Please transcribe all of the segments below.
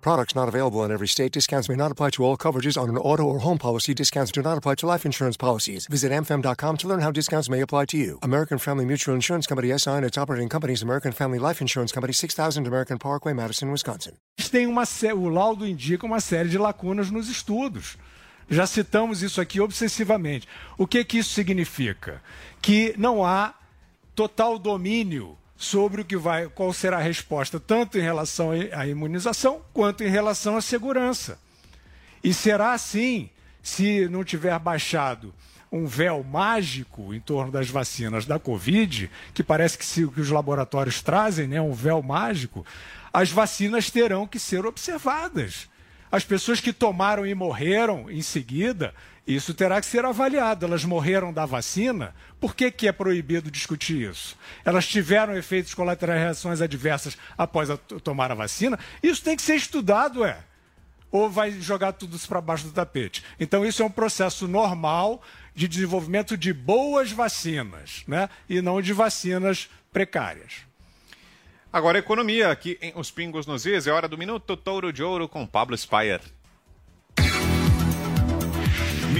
Products not available in every state. Discounts may not apply to all coverages on an auto or home policy. Discounts do not apply to life insurance policies. Visit amfam.com to learn how discounts may apply to you. American Family Mutual Insurance Company SI and its operating companies American Family Life Insurance Company 6000 American Parkway, Madison, Wisconsin. Tem uma o laudo indica uma série de lacunas nos estudos. Já citamos isso aqui obsessivamente. O que que isso significa? Que não há total domínio sobre o que vai, qual será a resposta, tanto em relação à imunização quanto em relação à segurança. E será assim se não tiver baixado um véu mágico em torno das vacinas da Covid, que parece que, se, que os laboratórios trazem, né, um véu mágico, as vacinas terão que ser observadas. As pessoas que tomaram e morreram em seguida isso terá que ser avaliado. Elas morreram da vacina. Por que, que é proibido discutir isso? Elas tiveram efeitos colaterais, reações adversas após a, tomar a vacina? Isso tem que ser estudado, é. Ou vai jogar tudo isso para baixo do tapete? Então, isso é um processo normal de desenvolvimento de boas vacinas, né? E não de vacinas precárias. Agora, economia, aqui em Os Pingos nos Is, é hora do Minuto Touro de Ouro com Pablo Spire.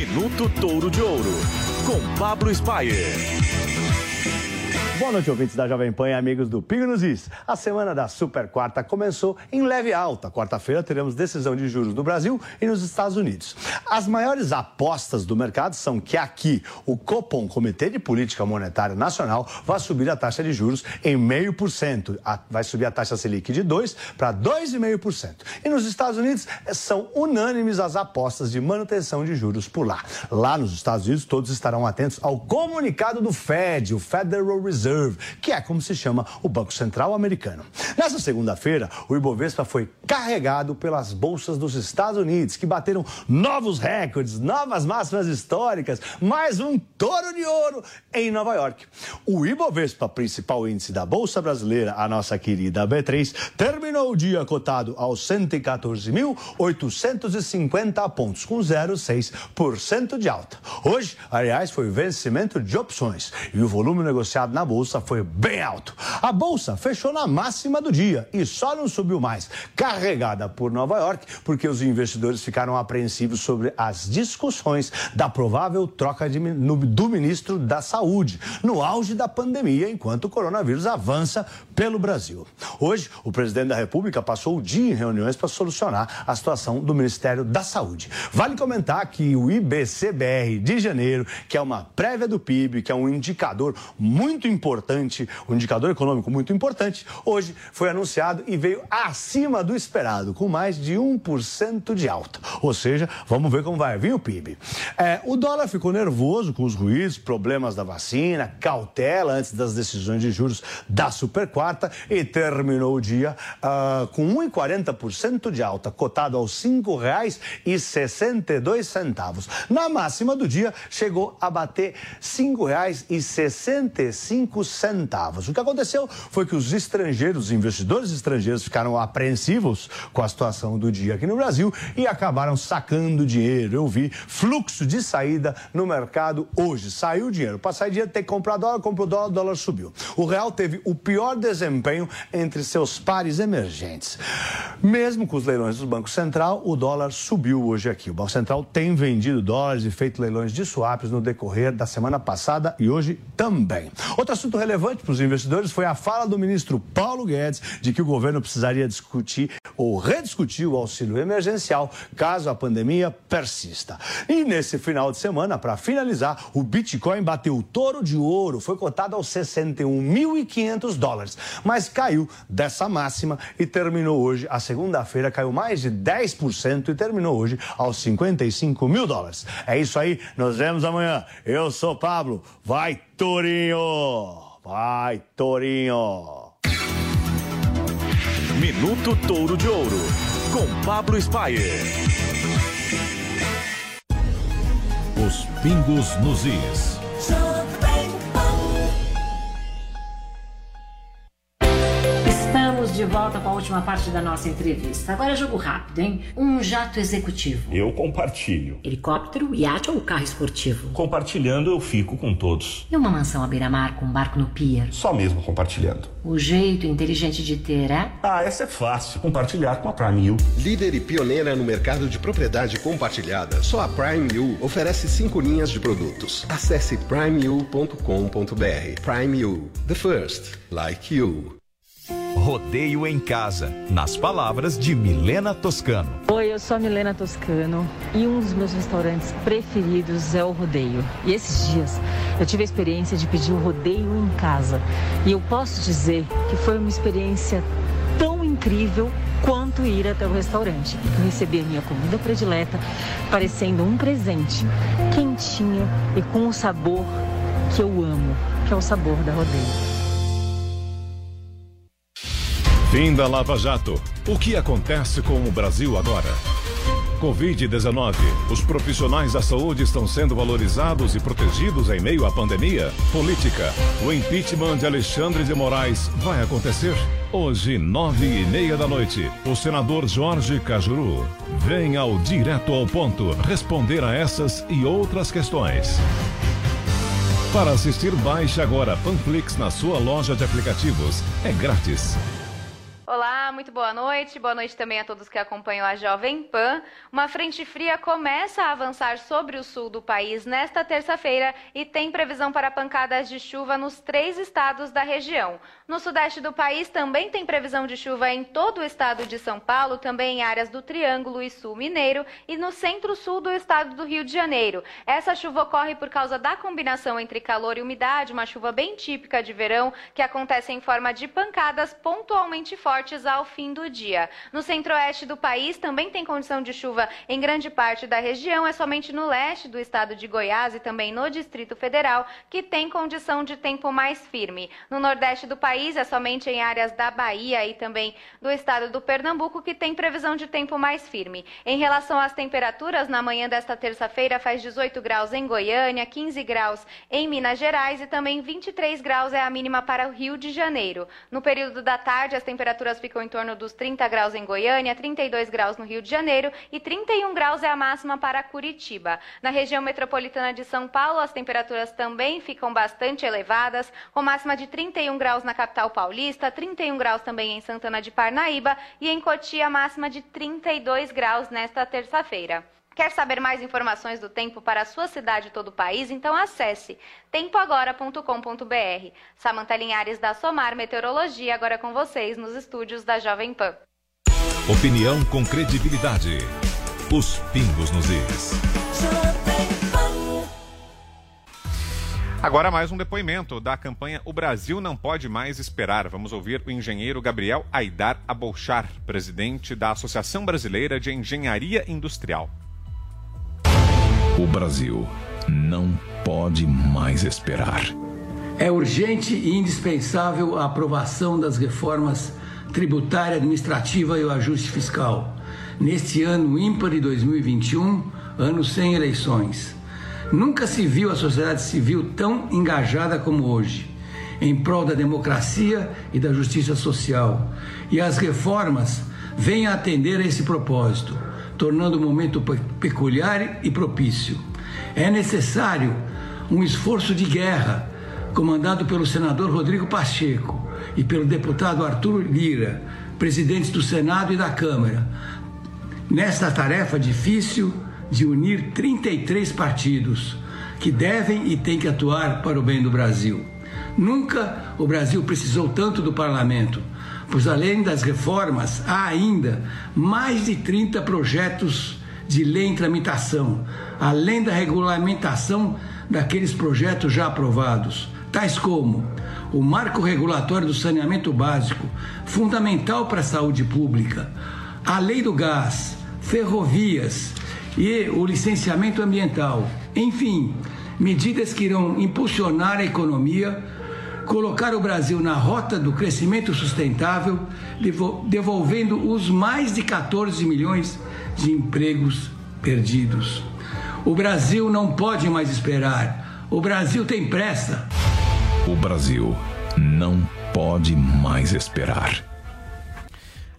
Minuto Touro de Ouro, com Pablo Spayer. Boa noite, ouvintes da Jovem Pan e amigos do Pingo nos Is. A semana da Super Quarta começou em leve alta. Quarta-feira teremos decisão de juros no Brasil e nos Estados Unidos. As maiores apostas do mercado são que aqui o Copom, Comitê de Política Monetária Nacional, vai subir a taxa de juros em meio por cento. Vai subir a taxa Selic de 2 para 2,5%. E nos Estados Unidos são unânimes as apostas de manutenção de juros por lá. Lá nos Estados Unidos todos estarão atentos ao comunicado do Fed, o Federal Reserve Reserve, que é como se chama o Banco Central americano. Nessa segunda-feira, o Ibovespa foi carregado pelas bolsas dos Estados Unidos, que bateram novos recordes, novas máximas históricas, mais um touro de ouro em Nova York. O Ibovespa, principal índice da Bolsa Brasileira, a nossa querida B3, terminou o dia cotado aos 114.850 pontos, com 0,6% de alta. Hoje, aliás, foi vencimento de opções e o volume negociado na Bolsa bolsa foi bem alto. A bolsa fechou na máxima do dia e só não subiu mais, carregada por Nova York, porque os investidores ficaram apreensivos sobre as discussões da provável troca de, no, do ministro da Saúde, no auge da pandemia, enquanto o coronavírus avança pelo Brasil. Hoje, o presidente da República passou o dia em reuniões para solucionar a situação do Ministério da Saúde. Vale comentar que o IBCBR de janeiro, que é uma prévia do PIB, que é um indicador muito importante, importante, um indicador econômico muito importante, hoje foi anunciado e veio acima do esperado, com mais de 1% de alta. Ou seja, vamos ver como vai vir o PIB. É, o dólar ficou nervoso com os ruídos, problemas da vacina, cautela antes das decisões de juros da super quarta e terminou o dia uh, com 1,40% de alta, cotado aos R$ 5,62. Na máxima do dia, chegou a bater R$ 5,65 centavos. O que aconteceu foi que os estrangeiros, os investidores estrangeiros ficaram apreensivos com a situação do dia aqui no Brasil e acabaram sacando dinheiro. Eu vi fluxo de saída no mercado hoje. Saiu dinheiro. Para sair dinheiro tem que comprar dólar, comprou dólar, dólar subiu. O real teve o pior desempenho entre seus pares emergentes. Mesmo com os leilões do Banco Central, o dólar subiu hoje aqui. O Banco Central tem vendido dólares e feito leilões de swaps no decorrer da semana passada e hoje também. Outro assunto relevante para os investidores foi a fala do ministro Paulo Guedes de que o governo precisaria discutir ou rediscutir o auxílio emergencial caso a pandemia persista. E nesse final de semana, para finalizar, o Bitcoin bateu o touro de ouro, foi cotado aos 61.500 dólares, mas caiu dessa máxima e terminou hoje, a segunda-feira, caiu mais de 10% e terminou hoje aos 55 mil dólares. É isso aí, nos vemos amanhã. Eu sou Pablo, vai Torinho! Vai, Torinho! Minuto Touro de Ouro, com Pablo Spayer. Os pingos nos is. De volta com a última parte da nossa entrevista. Agora é jogo rápido, hein? Um jato executivo. Eu compartilho. Helicóptero, iate ou carro esportivo? Compartilhando eu fico com todos. E uma mansão à beira-mar com um barco no pier? Só mesmo compartilhando. O jeito inteligente de ter, é? Ah, essa é fácil. Compartilhar com a Prime U. Líder e pioneira no mercado de propriedade compartilhada, só a Prime U oferece cinco linhas de produtos. Acesse primeu.com.br. Prime U, the first, like you. Rodeio em Casa, nas palavras de Milena Toscano. Oi, eu sou a Milena Toscano e um dos meus restaurantes preferidos é o Rodeio. E esses dias eu tive a experiência de pedir o rodeio em casa. E eu posso dizer que foi uma experiência tão incrível quanto ir até o restaurante. Eu recebi a minha comida predileta parecendo um presente, quentinho e com o sabor que eu amo, que é o sabor da Rodeio. Fim da Lava Jato. O que acontece com o Brasil agora? Covid-19. Os profissionais da saúde estão sendo valorizados e protegidos em meio à pandemia? Política. O impeachment de Alexandre de Moraes vai acontecer? Hoje, nove e meia da noite, o senador Jorge Cajuru vem ao direto ao ponto responder a essas e outras questões. Para assistir, baixe agora Panflix na sua loja de aplicativos. É grátis. Olá, muito boa noite. Boa noite também a todos que acompanham a Jovem Pan. Uma frente fria começa a avançar sobre o sul do país nesta terça-feira e tem previsão para pancadas de chuva nos três estados da região. No sudeste do país também tem previsão de chuva em todo o estado de São Paulo, também em áreas do Triângulo e Sul Mineiro e no centro-sul do estado do Rio de Janeiro. Essa chuva ocorre por causa da combinação entre calor e umidade, uma chuva bem típica de verão que acontece em forma de pancadas pontualmente fortes ao fim do dia. No centro-oeste do país também tem condição de chuva em grande parte da região, é somente no leste do estado de Goiás e também no Distrito Federal que tem condição de tempo mais firme. No nordeste do país, é somente em áreas da Bahia e também do estado do Pernambuco que tem previsão de tempo mais firme. Em relação às temperaturas, na manhã desta terça-feira faz 18 graus em Goiânia, 15 graus em Minas Gerais e também 23 graus é a mínima para o Rio de Janeiro. No período da tarde, as temperaturas ficam em torno dos 30 graus em Goiânia, 32 graus no Rio de Janeiro e 31 graus é a máxima para Curitiba. Na região metropolitana de São Paulo, as temperaturas também ficam bastante elevadas, com máxima de 31 graus na capital paulista, 31 graus também em Santana de Parnaíba e em Cotia máxima de 32 graus nesta terça-feira. Quer saber mais informações do tempo para a sua cidade e todo o país? Então acesse tempoagora.com.br. Samanta Linhares da Somar Meteorologia agora com vocês nos estúdios da Jovem Pan. Opinião com credibilidade. Os pingos nos is. Agora mais um depoimento da campanha O Brasil Não Pode Mais Esperar. Vamos ouvir o engenheiro Gabriel Aidar Abolchar, presidente da Associação Brasileira de Engenharia Industrial. O Brasil não pode mais esperar. É urgente e indispensável a aprovação das reformas tributária, administrativa e o ajuste fiscal. Neste ano ímpar de 2021, ano sem eleições. Nunca se viu a sociedade civil tão engajada como hoje, em prol da democracia e da justiça social. E as reformas vêm atender a esse propósito, tornando o momento peculiar e propício. É necessário um esforço de guerra, comandado pelo senador Rodrigo Pacheco e pelo deputado Arthur Lira, presidentes do Senado e da Câmara. Nesta tarefa difícil, de unir 33 partidos que devem e têm que atuar para o bem do Brasil. Nunca o Brasil precisou tanto do parlamento, pois além das reformas, há ainda mais de 30 projetos de lei em tramitação, além da regulamentação daqueles projetos já aprovados, tais como o marco regulatório do saneamento básico, fundamental para a saúde pública, a lei do gás, ferrovias, e o licenciamento ambiental. Enfim, medidas que irão impulsionar a economia, colocar o Brasil na rota do crescimento sustentável, devolvendo os mais de 14 milhões de empregos perdidos. O Brasil não pode mais esperar. O Brasil tem pressa. O Brasil não pode mais esperar.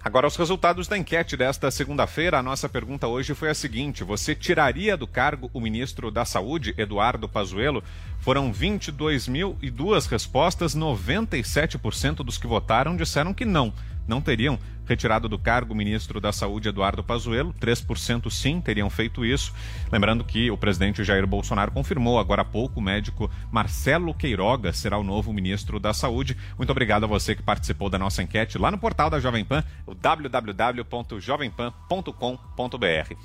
Agora, os resultados da enquete desta segunda-feira. A nossa pergunta hoje foi a seguinte: você tiraria do cargo o ministro da Saúde, Eduardo Pazuello? Foram 22.002 respostas, 97% dos que votaram disseram que não, não teriam retirado do cargo o ministro da Saúde, Eduardo Pazuello. 3% sim teriam feito isso. Lembrando que o presidente Jair Bolsonaro confirmou agora há pouco o médico Marcelo Queiroga será o novo ministro da Saúde. Muito obrigado a você que participou da nossa enquete lá no portal da Jovem Pan, o www.jovempan.com.br.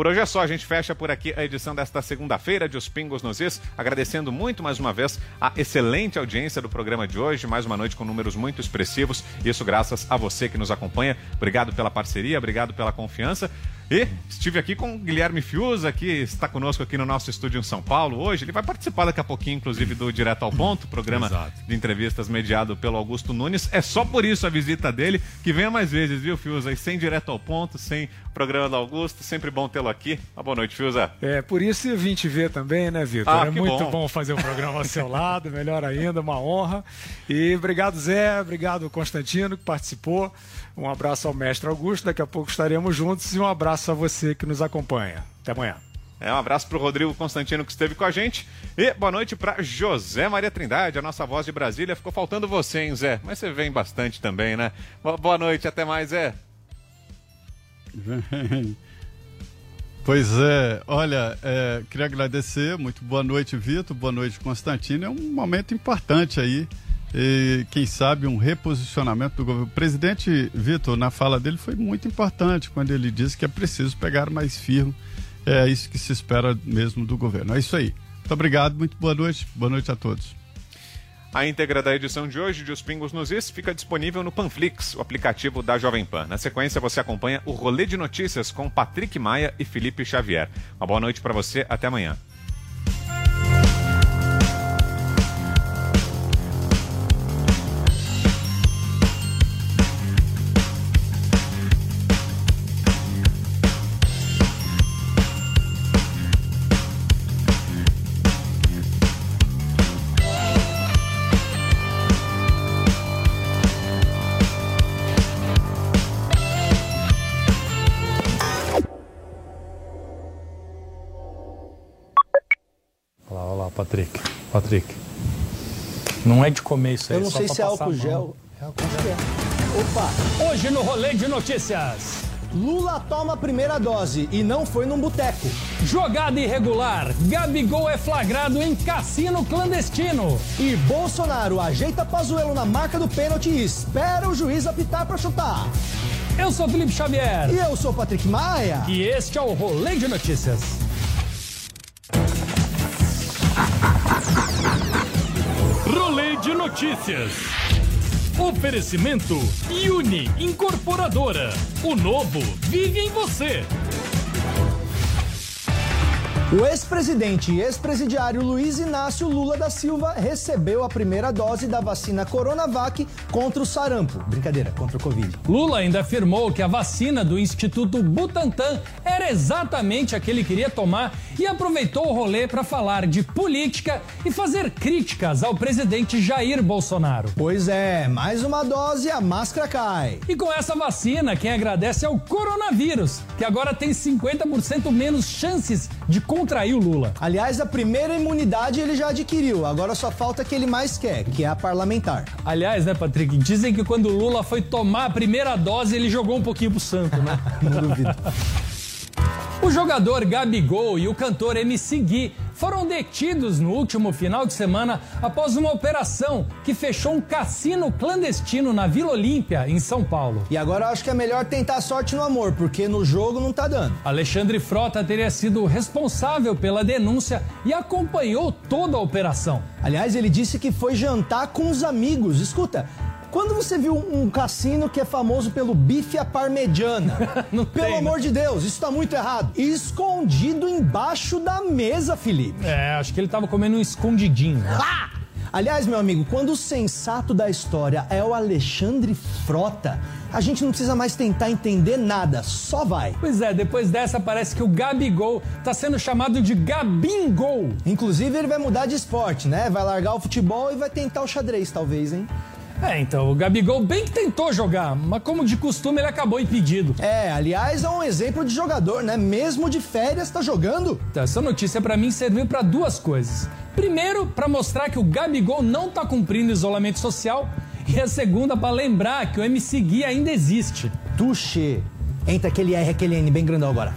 Por hoje é só, a gente fecha por aqui a edição desta segunda-feira de Os Pingos nos Is, agradecendo muito mais uma vez a excelente audiência do programa de hoje, mais uma noite com números muito expressivos, isso graças a você que nos acompanha. Obrigado pela parceria, obrigado pela confiança. E estive aqui com o Guilherme Fiuza, que está conosco aqui no nosso estúdio em São Paulo hoje. Ele vai participar daqui a pouquinho, inclusive, do Direto ao Ponto, programa Exato. de entrevistas mediado pelo Augusto Nunes. É só por isso a visita dele, que venha mais vezes, viu, Fiuza? E sem Direto ao Ponto, sem programa do Augusto. Sempre bom tê-lo aqui. Uma boa noite, Fiuza. É, por isso eu vim te ver também, né, Vitor? Ah, é muito bom. bom fazer o programa ao seu lado, melhor ainda, uma honra. E obrigado, Zé, obrigado, Constantino, que participou. Um abraço ao mestre Augusto, daqui a pouco estaremos juntos e um abraço a você que nos acompanha. Até amanhã. É, um abraço para o Rodrigo Constantino que esteve com a gente. E boa noite para José Maria Trindade, a nossa voz de Brasília. Ficou faltando você, hein, Zé? Mas você vem bastante também, né? Boa noite, até mais, Zé. Pois é, olha, é, queria agradecer, muito boa noite, Vitor, boa noite, Constantino. É um momento importante aí e, quem sabe, um reposicionamento do governo. O presidente Vitor, na fala dele, foi muito importante quando ele disse que é preciso pegar mais firme. É isso que se espera mesmo do governo. É isso aí. Muito obrigado, muito boa noite. Boa noite a todos. A íntegra da edição de hoje de Os Pingos nos Is fica disponível no Panflix, o aplicativo da Jovem Pan. Na sequência, você acompanha o Rolê de Notícias com Patrick Maia e Felipe Xavier. Uma boa noite para você, até amanhã. Não é de comer isso aí. Eu não sei se é álcool gel. É álcool gel. Opa! Hoje no Rolê de Notícias. Lula toma a primeira dose e não foi num boteco. Jogada irregular. Gabigol é flagrado em cassino clandestino. E Bolsonaro ajeita Pazuello na marca do pênalti e espera o juiz apitar pra chutar. Eu sou Felipe Xavier. E eu sou Patrick Maia. E este é o Rolê de Notícias. De Notícias. Oferecimento Uni Incorporadora. O novo vive em você. O ex-presidente e ex-presidiário Luiz Inácio Lula da Silva recebeu a primeira dose da vacina Coronavac contra o sarampo. Brincadeira, contra o Covid. Lula ainda afirmou que a vacina do Instituto Butantan era exatamente a que ele queria tomar e aproveitou o rolê para falar de política e fazer críticas ao presidente Jair Bolsonaro. Pois é, mais uma dose e a máscara cai. E com essa vacina, quem agradece é o coronavírus, que agora tem 50% menos chances de contrair o Lula. Aliás, a primeira imunidade ele já adquiriu, agora só falta a que ele mais quer, que é a parlamentar. Aliás, né, Patrick, dizem que quando o Lula foi tomar a primeira dose, ele jogou um pouquinho pro santo, né? Não duvido. O jogador Gabigol e o cantor MC Gui foram detidos no último final de semana após uma operação que fechou um cassino clandestino na Vila Olímpia, em São Paulo. E agora eu acho que é melhor tentar sorte no amor, porque no jogo não tá dando. Alexandre Frota teria sido responsável pela denúncia e acompanhou toda a operação. Aliás, ele disse que foi jantar com os amigos. Escuta, quando você viu um cassino que é famoso pelo bife à parmegiana? Pelo tem, né? amor de Deus, isso tá muito errado. Escondido embaixo da mesa, Felipe. É, acho que ele tava comendo um escondidinho. né? Ah! Aliás, meu amigo, quando o sensato da história é o Alexandre Frota, a gente não precisa mais tentar entender nada, só vai. Pois é, depois dessa parece que o Gabigol tá sendo chamado de Gabingol. Inclusive, ele vai mudar de esporte, né? Vai largar o futebol e vai tentar o xadrez, talvez, hein? É, então, o Gabigol bem que tentou jogar, mas como de costume ele acabou impedido. É, aliás, é um exemplo de jogador, né? Mesmo de férias tá jogando. Então, essa notícia para mim serviu para duas coisas. Primeiro, para mostrar que o Gabigol não tá cumprindo isolamento social, e a segunda para lembrar que o MC Gui ainda existe. Tuxê. Entra aquele R, aquele N bem grandão agora.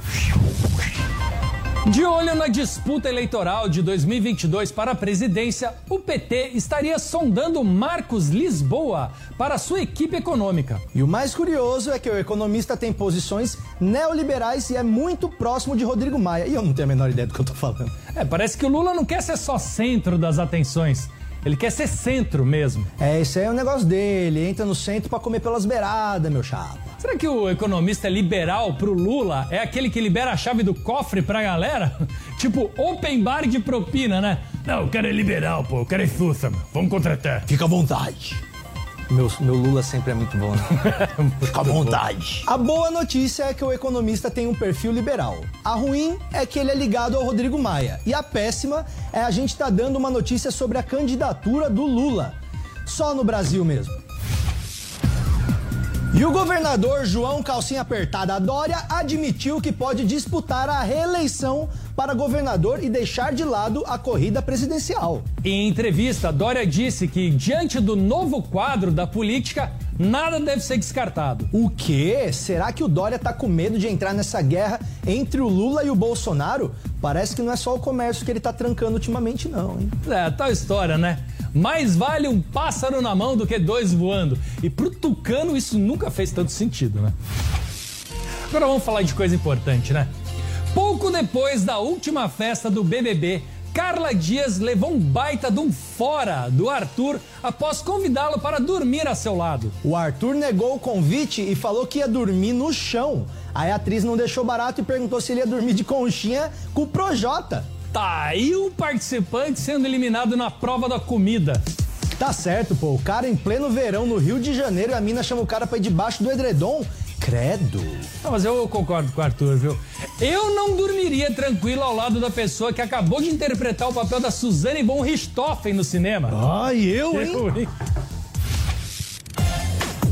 De olho na disputa eleitoral de 2022 para a presidência, o PT estaria sondando Marcos Lisboa para sua equipe econômica. E o mais curioso é que o economista tem posições neoliberais e é muito próximo de Rodrigo Maia. E eu não tenho a menor ideia do que eu tô falando. É, parece que o Lula não quer ser só centro das atenções. Ele quer ser centro mesmo. É, isso aí é o negócio dele. Entra no centro para comer pelas beiradas, meu chapa. Será que o economista liberal pro Lula é aquele que libera a chave do cofre pra galera? tipo, open bar de propina, né? Não, o cara é liberal, pô. O cara é sussa, meu. Vamos contratar. Fica à vontade. Meu, meu Lula sempre é muito bom, né? Fica à vontade. A boa notícia é que o economista tem um perfil liberal. A ruim é que ele é ligado ao Rodrigo Maia. E a péssima é a gente tá dando uma notícia sobre a candidatura do Lula. Só no Brasil mesmo. E o governador João Calcinha Apertada Dória admitiu que pode disputar a reeleição para governador e deixar de lado a corrida presidencial. Em entrevista, Dória disse que, diante do novo quadro da política, nada deve ser descartado. O quê? Será que o Dória tá com medo de entrar nessa guerra entre o Lula e o Bolsonaro? Parece que não é só o comércio que ele tá trancando ultimamente, não, hein? É, tal história, né? Mais vale um pássaro na mão do que dois voando. E pro Tucano isso nunca fez tanto sentido, né? Agora vamos falar de coisa importante, né? Pouco depois da última festa do BBB, Carla Dias levou um baita de um fora do Arthur após convidá-lo para dormir a seu lado. O Arthur negou o convite e falou que ia dormir no chão. Aí a atriz não deixou barato e perguntou se ele ia dormir de conchinha com o Projota. Tá aí um participante sendo eliminado na prova da comida. Tá certo, pô. O cara em pleno verão no Rio de Janeiro e a mina chama o cara pra ir debaixo do edredom. Credo. Não, mas eu concordo com o Arthur, viu? Eu não dormiria tranquilo ao lado da pessoa que acabou de interpretar o papel da Suzane von Richthofen no cinema. Ai, eu, hein? Eu, hein?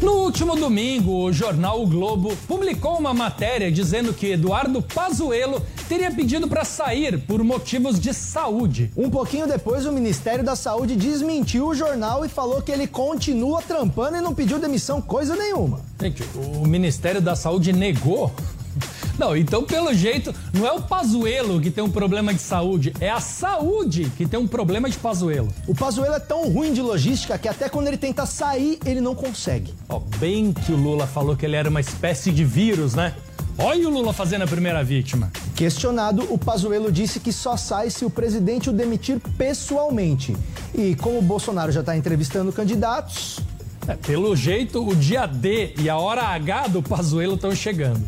No último domingo, o jornal O Globo publicou uma matéria dizendo que Eduardo Pazuello teria pedido para sair por motivos de saúde. Um pouquinho depois, o Ministério da Saúde desmentiu o jornal e falou que ele continua trampando e não pediu demissão coisa nenhuma. Gente, o Ministério da Saúde negou não, então pelo jeito, não é o Pazuelo que tem um problema de saúde, é a saúde que tem um problema de Pazuelo. O Pazuelo é tão ruim de logística que até quando ele tenta sair, ele não consegue. Ó, bem que o Lula falou que ele era uma espécie de vírus, né? Olha o Lula fazendo a primeira vítima. Questionado, o Pazuello disse que só sai se o presidente o demitir pessoalmente. E como o Bolsonaro já está entrevistando candidatos... É, pelo jeito, o dia D e a hora H do Pazuello estão chegando.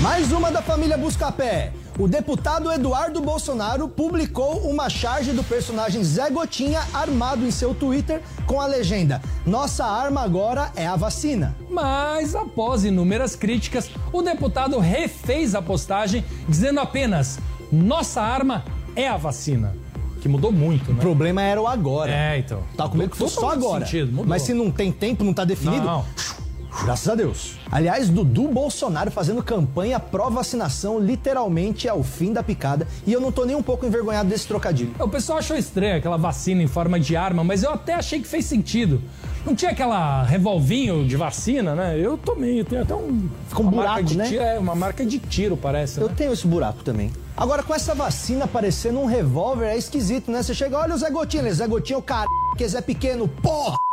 Mais uma da família Buscapé. O deputado Eduardo Bolsonaro publicou uma charge do personagem Zé Gotinha armado em seu Twitter com a legenda: Nossa arma agora é a vacina. Mas após inúmeras críticas, o deputado refez a postagem dizendo apenas: Nossa arma é a vacina. Que mudou muito, né? O problema era o agora. É, então. Tá com medo que fosse só agora. Sentido, Mas se não tem tempo, não tá definido. Não. Graças a Deus. Aliás, Dudu Bolsonaro fazendo campanha pró-vacinação literalmente é o fim da picada e eu não tô nem um pouco envergonhado desse trocadilho. O pessoal achou estranho aquela vacina em forma de arma, mas eu até achei que fez sentido. Não tinha aquela revolvinho de vacina, né? Eu tomei, tem até um. Fica um buraco, de né? Tiro, é, uma marca de tiro, parece. Eu né? tenho esse buraco também. Agora, com essa vacina parecendo um revólver, é esquisito, né? Você chega, olha o Zé Gotinha, ele, Zé Gotinha é o cara, que Zé Pequeno, porra!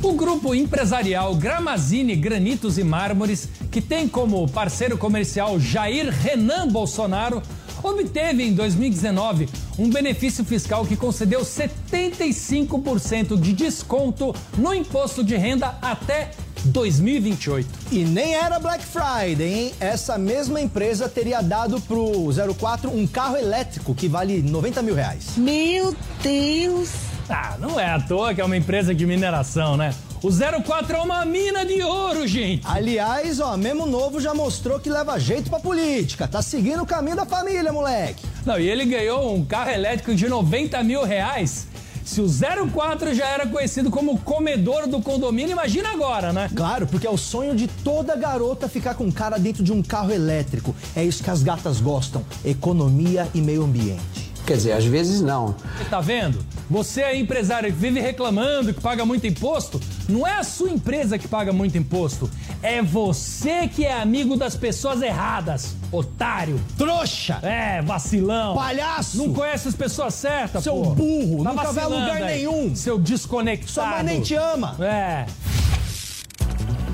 O grupo empresarial Gramazine Granitos e Mármores, que tem como parceiro comercial Jair Renan Bolsonaro, obteve em 2019 um benefício fiscal que concedeu 75% de desconto no imposto de renda até 2028. E nem era Black Friday, hein? Essa mesma empresa teria dado pro 04 um carro elétrico que vale 90 mil reais. Meu Deus! Ah, não é à toa que é uma empresa de mineração, né? O 04 é uma mina de ouro, gente. Aliás, ó, mesmo novo já mostrou que leva jeito pra política. Tá seguindo o caminho da família, moleque. Não, e ele ganhou um carro elétrico de 90 mil reais Se o 04 já era conhecido como comedor do condomínio, imagina agora, né? Claro, porque é o sonho de toda garota ficar com um cara dentro de um carro elétrico. É isso que as gatas gostam: economia e meio ambiente. Quer dizer, às vezes não. Tá vendo? Você é empresário que vive reclamando que paga muito imposto. Não é a sua empresa que paga muito imposto. É você que é amigo das pessoas erradas. Otário. Trouxa. É, vacilão. Palhaço. Não conhece as pessoas certas, Seu pô. burro, Tá nunca vai a lugar aí. nenhum. Seu desconectado. Sua mãe nem te ama. É.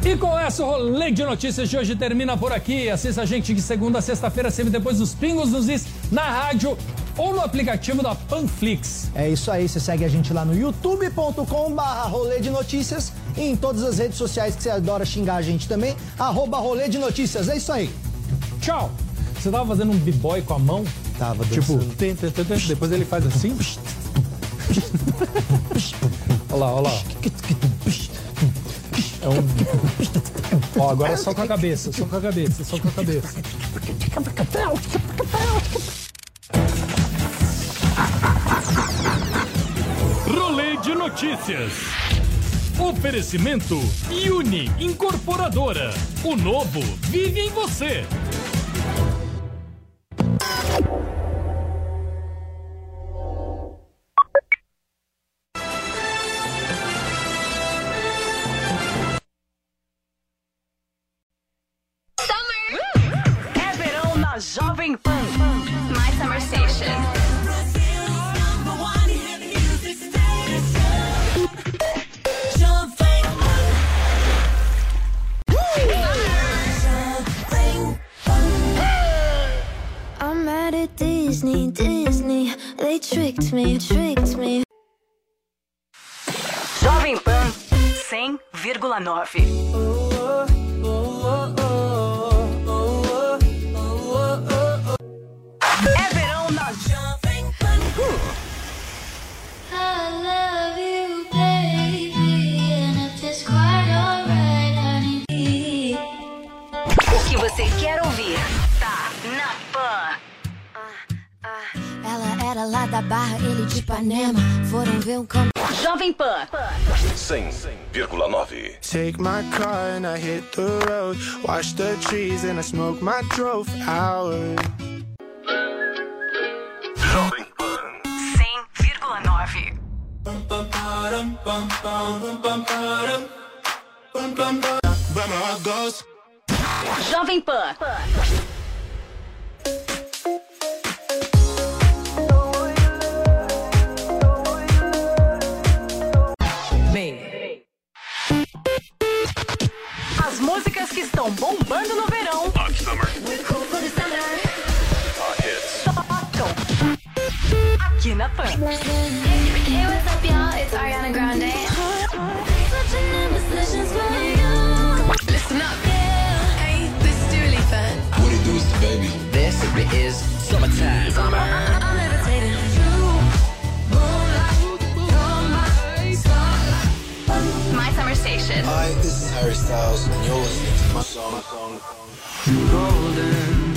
E com essa, o rolê de notícias de hoje termina por aqui. Assista a gente de segunda a sexta-feira, sempre depois dos Pingos nos Is, na rádio ou no aplicativo da Panflix. É isso aí, você segue a gente lá no youtube.com barra rolê de notícias e em todas as redes sociais que você adora xingar a gente também, arroba rolê de notícias. É isso aí. Tchau. Você tava fazendo um b-boy com a mão? Tava Tipo, tem, tem, tem, depois ele faz assim. olha lá, olha lá. É um... Ó, agora só com a cabeça, só com a cabeça, só com a cabeça. De notícias. Oferecimento Uni Incorporadora. O novo vive em você. 100,9. É verão na Jovem Pan. O que você quer ouvir tá na Pan. Ela era lá da Barra, ele de Ipanema. Foram ver um campo. Jovem Pan. 100,9. Take my car and I hit the road. Wash the trees and I smoke my drove hours. Jovem 100,9. But my heart goes. Jovem Pan. Estão bombando no verão. Hot Summer. Tocam aqui na Pan. Hey, what's up, y'all? It's Ariana Grande. Such an indecision for you. Listen up. Hey, this is Dua Lipa. What it do, baby? This is summertime. I'm Hi, this is Harry Styles, and you're listening to my song. Golden,